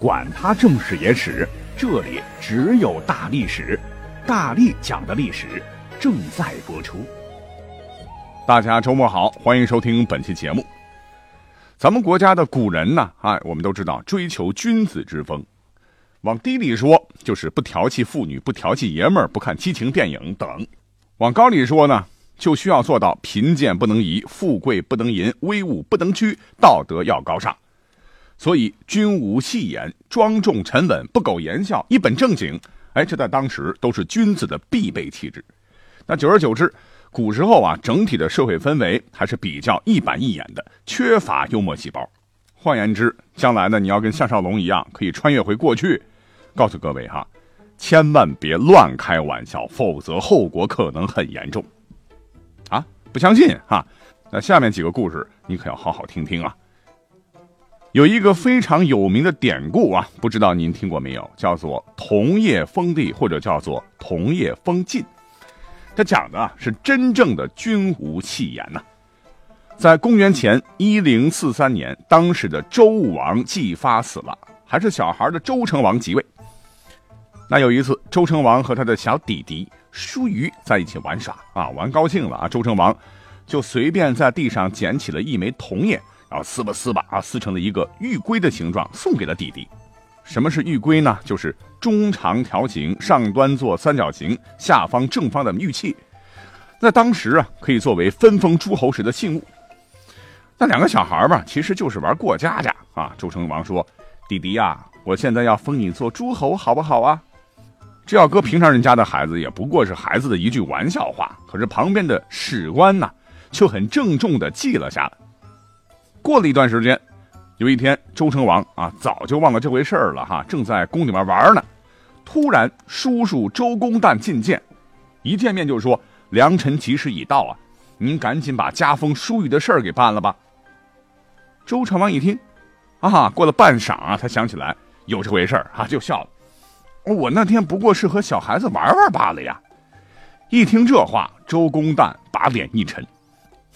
管他正史野史。这里只有大历史，大力讲的历史正在播出。大家周末好，欢迎收听本期节目。咱们国家的古人呢，哎，我们都知道追求君子之风。往低里说，就是不调戏妇女，不调戏爷们儿，不看激情电影等；往高里说呢，就需要做到贫贱不能移，富贵不能淫，威武不能屈，道德要高尚。所以，君无戏言，庄重沉稳，不苟言笑，一本正经。哎，这在当时都是君子的必备气质。那久而久之，古时候啊，整体的社会氛围还是比较一板一眼的，缺乏幽默细胞。换言之，将来呢，你要跟项少龙一样，可以穿越回过去。告诉各位哈，千万别乱开玩笑，否则后果可能很严重。啊，不相信哈？那下面几个故事你可要好好听听啊。有一个非常有名的典故啊，不知道您听过没有？叫做“桐叶封地”或者叫做“桐叶封禁”。它讲的啊是真正的君无戏言呐。在公元前一零四三年，当时的周武王姬发死了，还是小孩的周成王即位。那有一次，周成王和他的小弟弟叔虞在一起玩耍啊，玩高兴了啊，周成王就随便在地上捡起了一枚桐叶。然后撕吧撕吧啊，撕成了一个玉龟的形状，送给了弟弟。什么是玉龟呢？就是中长条形，上端做三角形，下方正方的玉器。那当时啊，可以作为分封诸侯时的信物。那两个小孩嘛，其实就是玩过家家啊。周成王说：“弟弟呀，我现在要封你做诸侯，好不好啊？”这要搁平常人家的孩子，也不过是孩子的一句玩笑话。可是旁边的史官呐，却很郑重地记了下来。过了一段时间，有一天，周成王啊早就忘了这回事了哈，正在宫里面玩呢。突然，叔叔周公旦觐见，一见面就说：“良辰吉时已到啊，您赶紧把加封叔虞的事儿给办了吧。”周成王一听，啊，过了半晌啊，他想起来有这回事儿啊，就笑了：“我那天不过是和小孩子玩玩罢了呀。”一听这话，周公旦把脸一沉，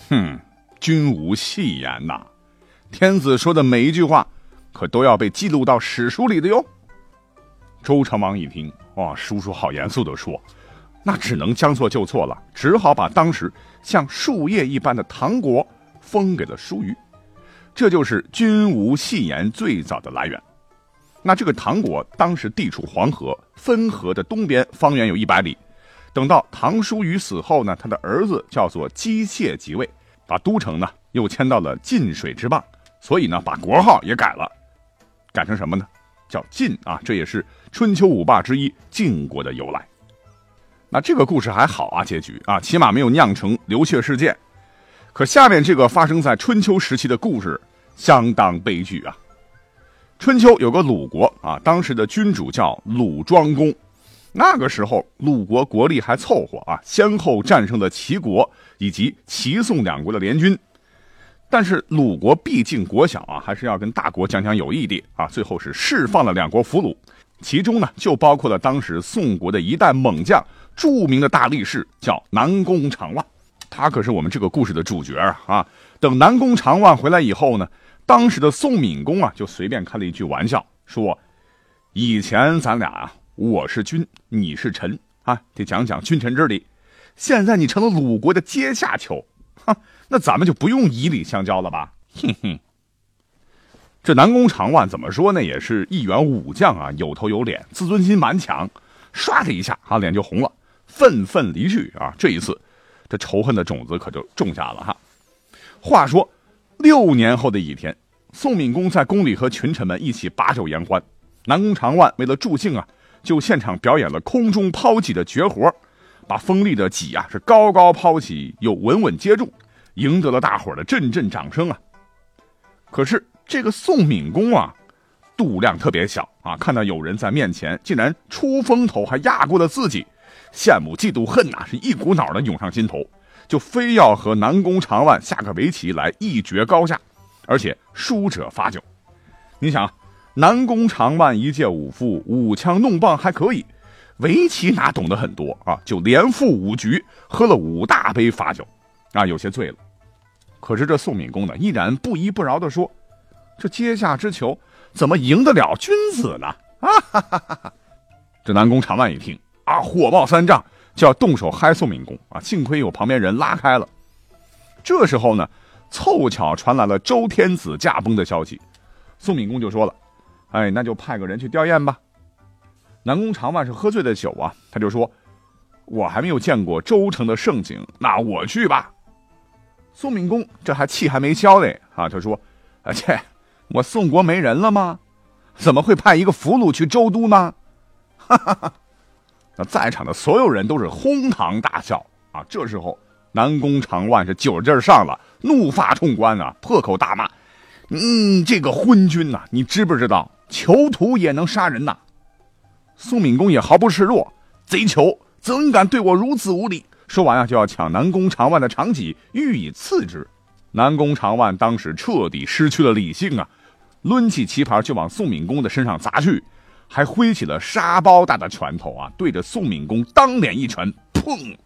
哼，君无戏言呐。天子说的每一句话，可都要被记录到史书里的哟。周成王一听，哇，叔叔好严肃的说，那只能将错就错了，只好把当时像树叶一般的唐国封给了叔虞。这就是君无戏言最早的来源。那这个唐国当时地处黄河汾河的东边，方圆有一百里。等到唐叔虞死后呢，他的儿子叫做姬妾即位，把都城呢又迁到了晋水之傍。所以呢，把国号也改了，改成什么呢？叫晋啊，这也是春秋五霸之一晋国的由来。那这个故事还好啊，结局啊，起码没有酿成流血事件。可下面这个发生在春秋时期的故事相当悲剧啊。春秋有个鲁国啊，当时的君主叫鲁庄公。那个时候鲁国国力还凑合啊，先后战胜了齐国以及齐宋两国的联军。但是鲁国毕竟国小啊，还是要跟大国讲讲友谊的啊。最后是释放了两国俘虏，其中呢就包括了当时宋国的一代猛将，著名的大力士叫南宫长万，他可是我们这个故事的主角啊啊！等南宫长万回来以后呢，当时的宋闵公啊就随便开了一句玩笑，说：“以前咱俩啊，我是君，你是臣啊，得讲讲君臣之礼。现在你成了鲁国的阶下囚，哈。”那咱们就不用以礼相交了吧？哼哼，这南宫长万怎么说呢？也是一员武将啊，有头有脸，自尊心蛮强。唰的一下，啊，脸就红了，愤愤离去啊！这一次，这仇恨的种子可就种下了哈。话说六年后的一天，宋敏公在宫里和群臣们一起把酒言欢。南宫长万为了助兴啊，就现场表演了空中抛戟的绝活，把锋利的戟啊是高高抛起，又稳稳接住。赢得了大伙的阵阵掌声啊！可是这个宋敏公啊，度量特别小啊，看到有人在面前竟然出风头，还压过了自己，羡慕嫉妒恨呐，是一股脑的涌上心头，就非要和南宫长万下个围棋来一决高下，而且输者罚酒。你想，南宫长万一介武夫，舞枪弄棒还可以，围棋哪懂得很多啊？就连负五局，喝了五大杯罚酒，啊，有些醉了。可是这宋敏公呢，依然不依不饶地说：“这阶下之囚，怎么赢得了君子呢？”啊哈哈哈哈！这南宫长万一听啊，火冒三丈，就要动手嗨宋敏公啊。幸亏有旁边人拉开了。这时候呢，凑巧传来了周天子驾崩的消息，宋敏公就说了：“哎，那就派个人去吊唁吧。”南宫长万是喝醉了酒啊，他就说：“我还没有见过周城的盛景，那我去吧。”宋敏公这还气还没消嘞啊！他说：“啊切，我宋国没人了吗？怎么会派一个俘虏去周都呢？”哈哈哈！那在场的所有人都是哄堂大笑啊。这时候，南宫长万是酒劲上了，怒发冲冠啊，破口大骂：“嗯，这个昏君呐，你知不知道囚徒也能杀人呐？”宋敏公也毫不示弱：“贼囚怎敢对我如此无礼？”说完啊，就要抢南宫长万的长戟予以刺之。南宫长万当时彻底失去了理性啊，抡起棋盘就往宋敏公的身上砸去，还挥起了沙包大的拳头啊，对着宋敏公当脸一拳，砰！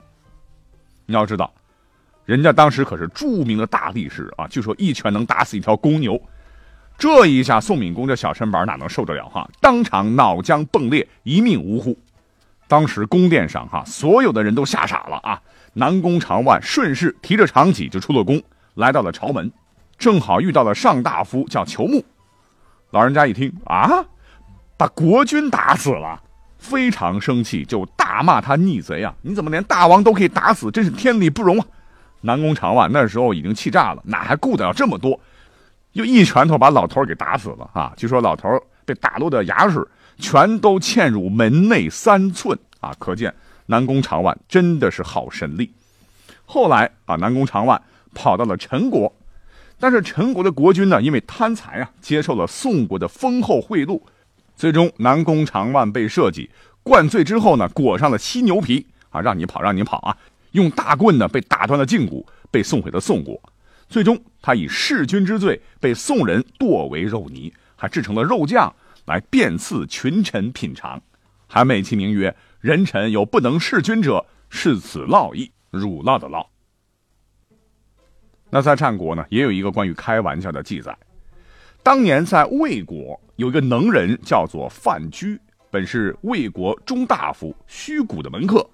你要知道，人家当时可是著名的大力士啊，据说一拳能打死一条公牛。这一下，宋敏公这小身板哪能受得了哈？当场脑浆迸裂，一命呜呼。当时宫殿上哈，所有的人都吓傻了啊！南宫长万顺势提着长戟就出了宫，来到了朝门，正好遇到了上大夫叫裘木。老人家一听啊，把国君打死了，非常生气，就大骂他逆贼啊！你怎么连大王都可以打死，真是天理不容啊！南宫长万那时候已经气炸了，哪还顾得了这么多？又一拳头把老头给打死了啊！据说老头被打落的牙齿。全都嵌入门内三寸啊！可见南宫长万真的是好神力。后来啊，南宫长万跑到了陈国，但是陈国的国君呢，因为贪财啊，接受了宋国的丰厚贿赂，最终南宫长万被设计灌醉之后呢，裹上了犀牛皮啊，让你跑，让你跑啊！用大棍呢被打断了胫骨，被送回了宋国。最终他以弑君之罪被宋人剁为肉泥，还制成了肉酱。来遍赐群臣品尝，还美其名曰“人臣有不能弑君者，是此烙意，乳烙的烙。”那在战国呢，也有一个关于开玩笑的记载。当年在魏国有一个能人，叫做范雎，本是魏国中大夫虚谷的门客。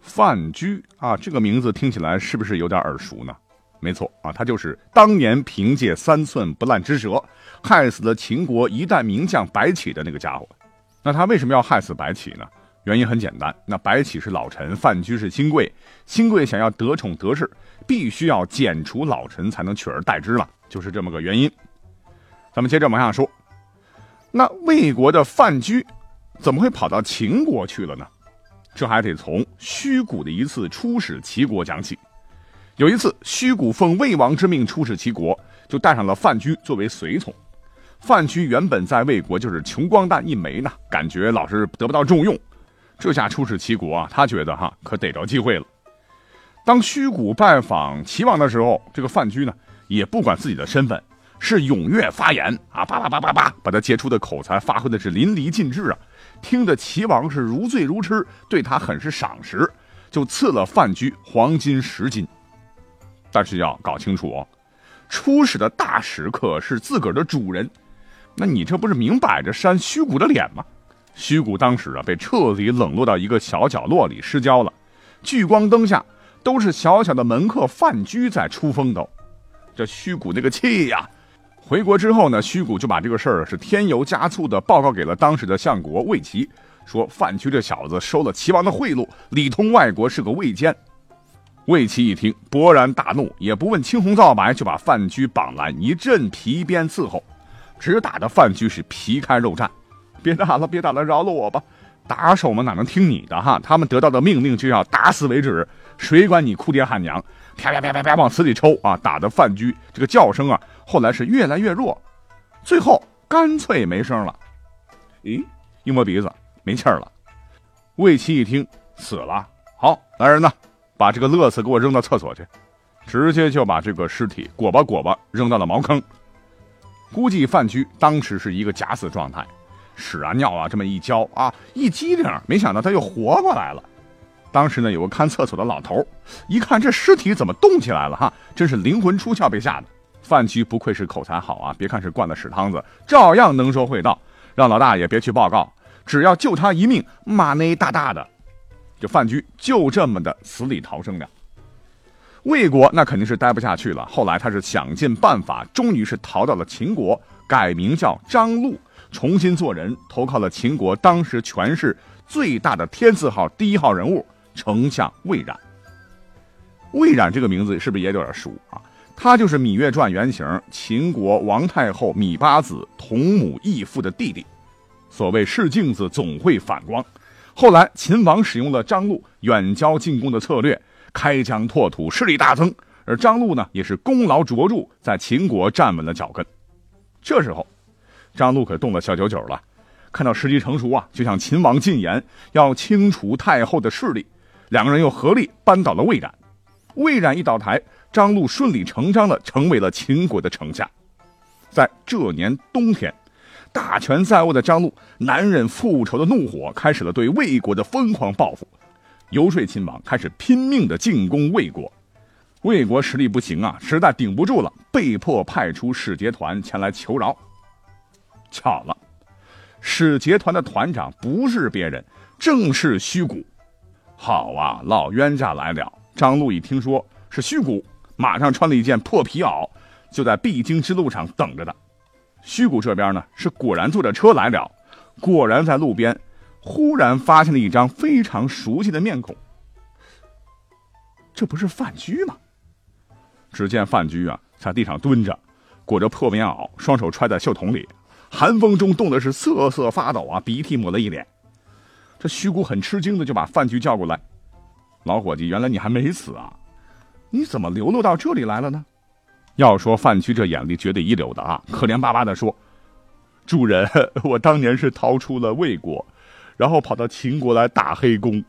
范雎啊，这个名字听起来是不是有点耳熟呢？没错啊，他就是当年凭借三寸不烂之舌，害死了秦国一代名将白起的那个家伙。那他为什么要害死白起呢？原因很简单，那白起是老臣，范雎是新贵，新贵想要得宠得势，必须要剪除老臣才能取而代之了，就是这么个原因。咱们接着往下说，那魏国的范雎怎么会跑到秦国去了呢？这还得从虚谷的一次出使齐国讲起。有一次，虚谷奉魏王之命出使齐国，就带上了范雎作为随从。范雎原本在魏国就是穷光蛋一枚呢，感觉老是得不到重用。这下出使齐国啊，他觉得哈可逮着机会了。当虚谷拜访齐王的时候，这个范雎呢也不管自己的身份，是踊跃发言啊，叭叭叭叭叭，把他杰出的口才发挥的是淋漓尽致啊，听得齐王是如醉如痴，对他很是赏识，就赐了范雎黄金十斤。但是要搞清楚，出使的大使可是自个儿的主人，那你这不是明摆着扇虚谷的脸吗？虚谷当时啊被彻底冷落到一个小角落里失焦了，聚光灯下都是小小的门客范雎在出风头，这虚谷那个气呀！回国之后呢，虚谷就把这个事儿是添油加醋的报告给了当时的相国魏齐，说范雎这小子收了齐王的贿赂，里通外国，是个魏奸。魏齐一听，勃然大怒，也不问青红皂白，就把范雎绑来，一阵皮鞭伺候，只打的范雎是皮开肉绽。别打了，别打了，饶了我吧！打手们哪能听你的哈？他们得到的命令就要打死为止，谁管你哭爹喊娘？啪啪啪啪啪往死里抽啊！打的范雎这个叫声啊，后来是越来越弱，最后干脆没声了。咦，一摸鼻子，没气儿了。魏齐一听死了，好，来人呐，把这个乐死给我扔到厕所去，直接就把这个尸体裹吧裹吧扔到了茅坑。估计范雎当时是一个假死状态，屎啊尿啊这么一浇啊，一激灵，没想到他又活过来了。当时呢，有个看厕所的老头，一看这尸体怎么动起来了哈，真是灵魂出窍，被吓的。范雎不愧是口才好啊，别看是灌了屎汤子，照样能说会道，让老大爷别去报告，只要救他一命，骂那大大的。这范雎就这么的死里逃生了。魏国那肯定是待不下去了，后来他是想尽办法，终于是逃到了秦国，改名叫张禄，重新做人，投靠了秦国当时权势最大的天字号第一号人物。丞相魏冉，魏冉这个名字是不是也有点熟啊？他就是《芈月传》原型秦国王太后芈八子同母异父的弟弟。所谓是镜子总会反光，后来秦王使用了张禄远交近攻的策略，开疆拓土，势力大增。而张禄呢，也是功劳卓著，在秦国站稳了脚跟。这时候，张禄可动了小九九了，看到时机成熟啊，就向秦王进言，要清除太后的势力。两个人又合力扳倒了魏冉，魏冉一倒台，张禄顺理成章的成为了秦国的丞相。在这年冬天，大权在握的张禄难忍复仇的怒火，开始了对魏国的疯狂报复，游说秦王开始拼命的进攻魏国。魏国实力不行啊，实在顶不住了，被迫派出使节团前来求饶。巧了，使节团的团长不是别人，正是虚谷。好啊，老冤家来了！张禄一听说是虚谷，马上穿了一件破皮袄，就在必经之路上等着他。虚谷这边呢，是果然坐着车来了，果然在路边，忽然发现了一张非常熟悉的面孔。这不是范雎吗？只见范雎啊，在地上蹲着，裹着破棉袄，双手揣在袖筒里，寒风中冻得是瑟瑟发抖啊，鼻涕抹了一脸。这虚谷很吃惊的就把范雎叫过来，老伙计，原来你还没死啊？你怎么流落到这里来了呢？要说范雎这眼力绝对一流的啊，可怜巴巴的说：“主人，我当年是逃出了魏国，然后跑到秦国来打黑工，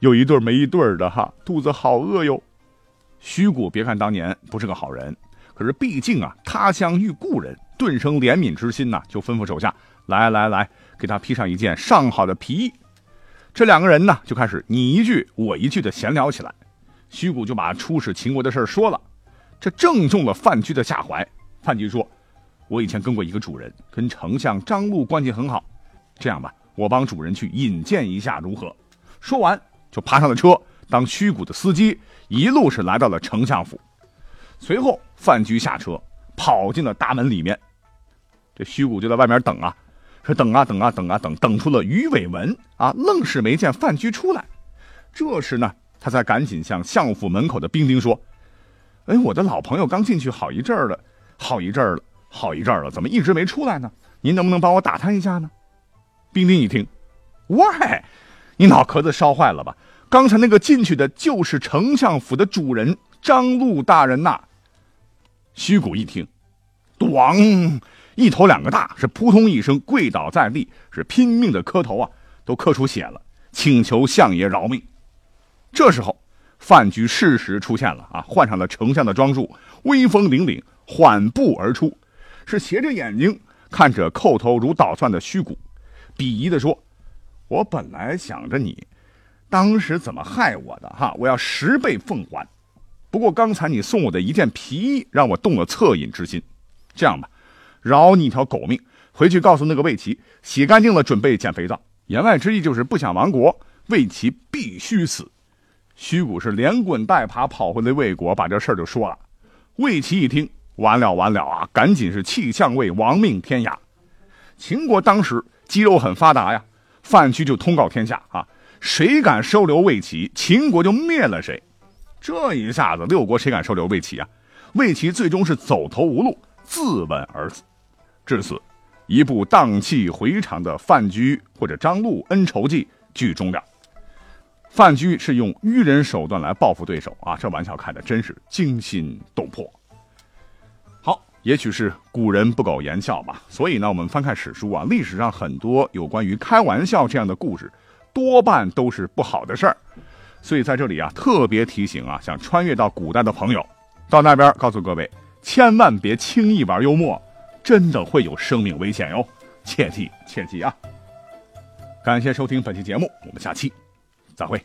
有一对没一对的哈，肚子好饿哟。”虚谷别看当年不是个好人，可是毕竟啊，他乡遇故人，顿生怜悯之心呐，就吩咐手下来来来，给他披上一件上好的皮衣。这两个人呢，就开始你一句我一句的闲聊起来。虚谷就把出使秦国的事说了，这正中了范雎的下怀。范雎说：“我以前跟过一个主人，跟丞相张禄关系很好。这样吧，我帮主人去引荐一下，如何？”说完就爬上了车，当虚谷的司机，一路是来到了丞相府。随后，范雎下车，跑进了大门里面。这虚谷就在外面等啊。说等啊等啊等啊等，等出了鱼尾纹啊，愣是没见范雎出来。这时呢，他才赶紧向相府门口的兵丁说：“哎，我的老朋友刚进去好一阵儿了，好一阵儿了，好一阵儿了，怎么一直没出来呢？您能不能帮我打探一下呢？”冰丁一听，喂，你脑壳子烧坏了吧？刚才那个进去的就是丞相府的主人张禄大人呐。虚谷一听，咣。一头两个大，是扑通一声跪倒在地，是拼命的磕头啊，都磕出血了，请求相爷饶命。这时候，范雎适时出现了啊，换上了丞相的装束，威风凛凛，缓步而出，是斜着眼睛看着叩头如捣蒜的虚谷，鄙夷的说：“我本来想着你，当时怎么害我的哈，我要十倍奉还。不过刚才你送我的一件皮衣，让我动了恻隐之心。这样吧。”饶你一条狗命，回去告诉那个魏齐，洗干净了准备捡肥皂。言外之意就是不想亡国，魏齐必须死。虚谷是连滚带爬跑回了魏国，把这事儿就说了。魏齐一听，完了完了啊！赶紧是弃相位，亡命天涯。秦国当时肌肉很发达呀，范雎就通告天下啊，谁敢收留魏齐，秦国就灭了谁。这一下子，六国谁敢收留魏齐啊？魏齐最终是走投无路，自刎而死。至此，一部荡气回肠的范雎或者张禄恩仇记剧终了。范雎是用愚人手段来报复对手啊，这玩笑开的真是惊心动魄。好，也许是古人不苟言笑吧，所以呢，我们翻看史书啊，历史上很多有关于开玩笑这样的故事，多半都是不好的事儿。所以在这里啊，特别提醒啊，想穿越到古代的朋友，到那边告诉各位，千万别轻易玩幽默，真的会有生命危险哟，切记切记啊！感谢收听本期节目，我们下期再会。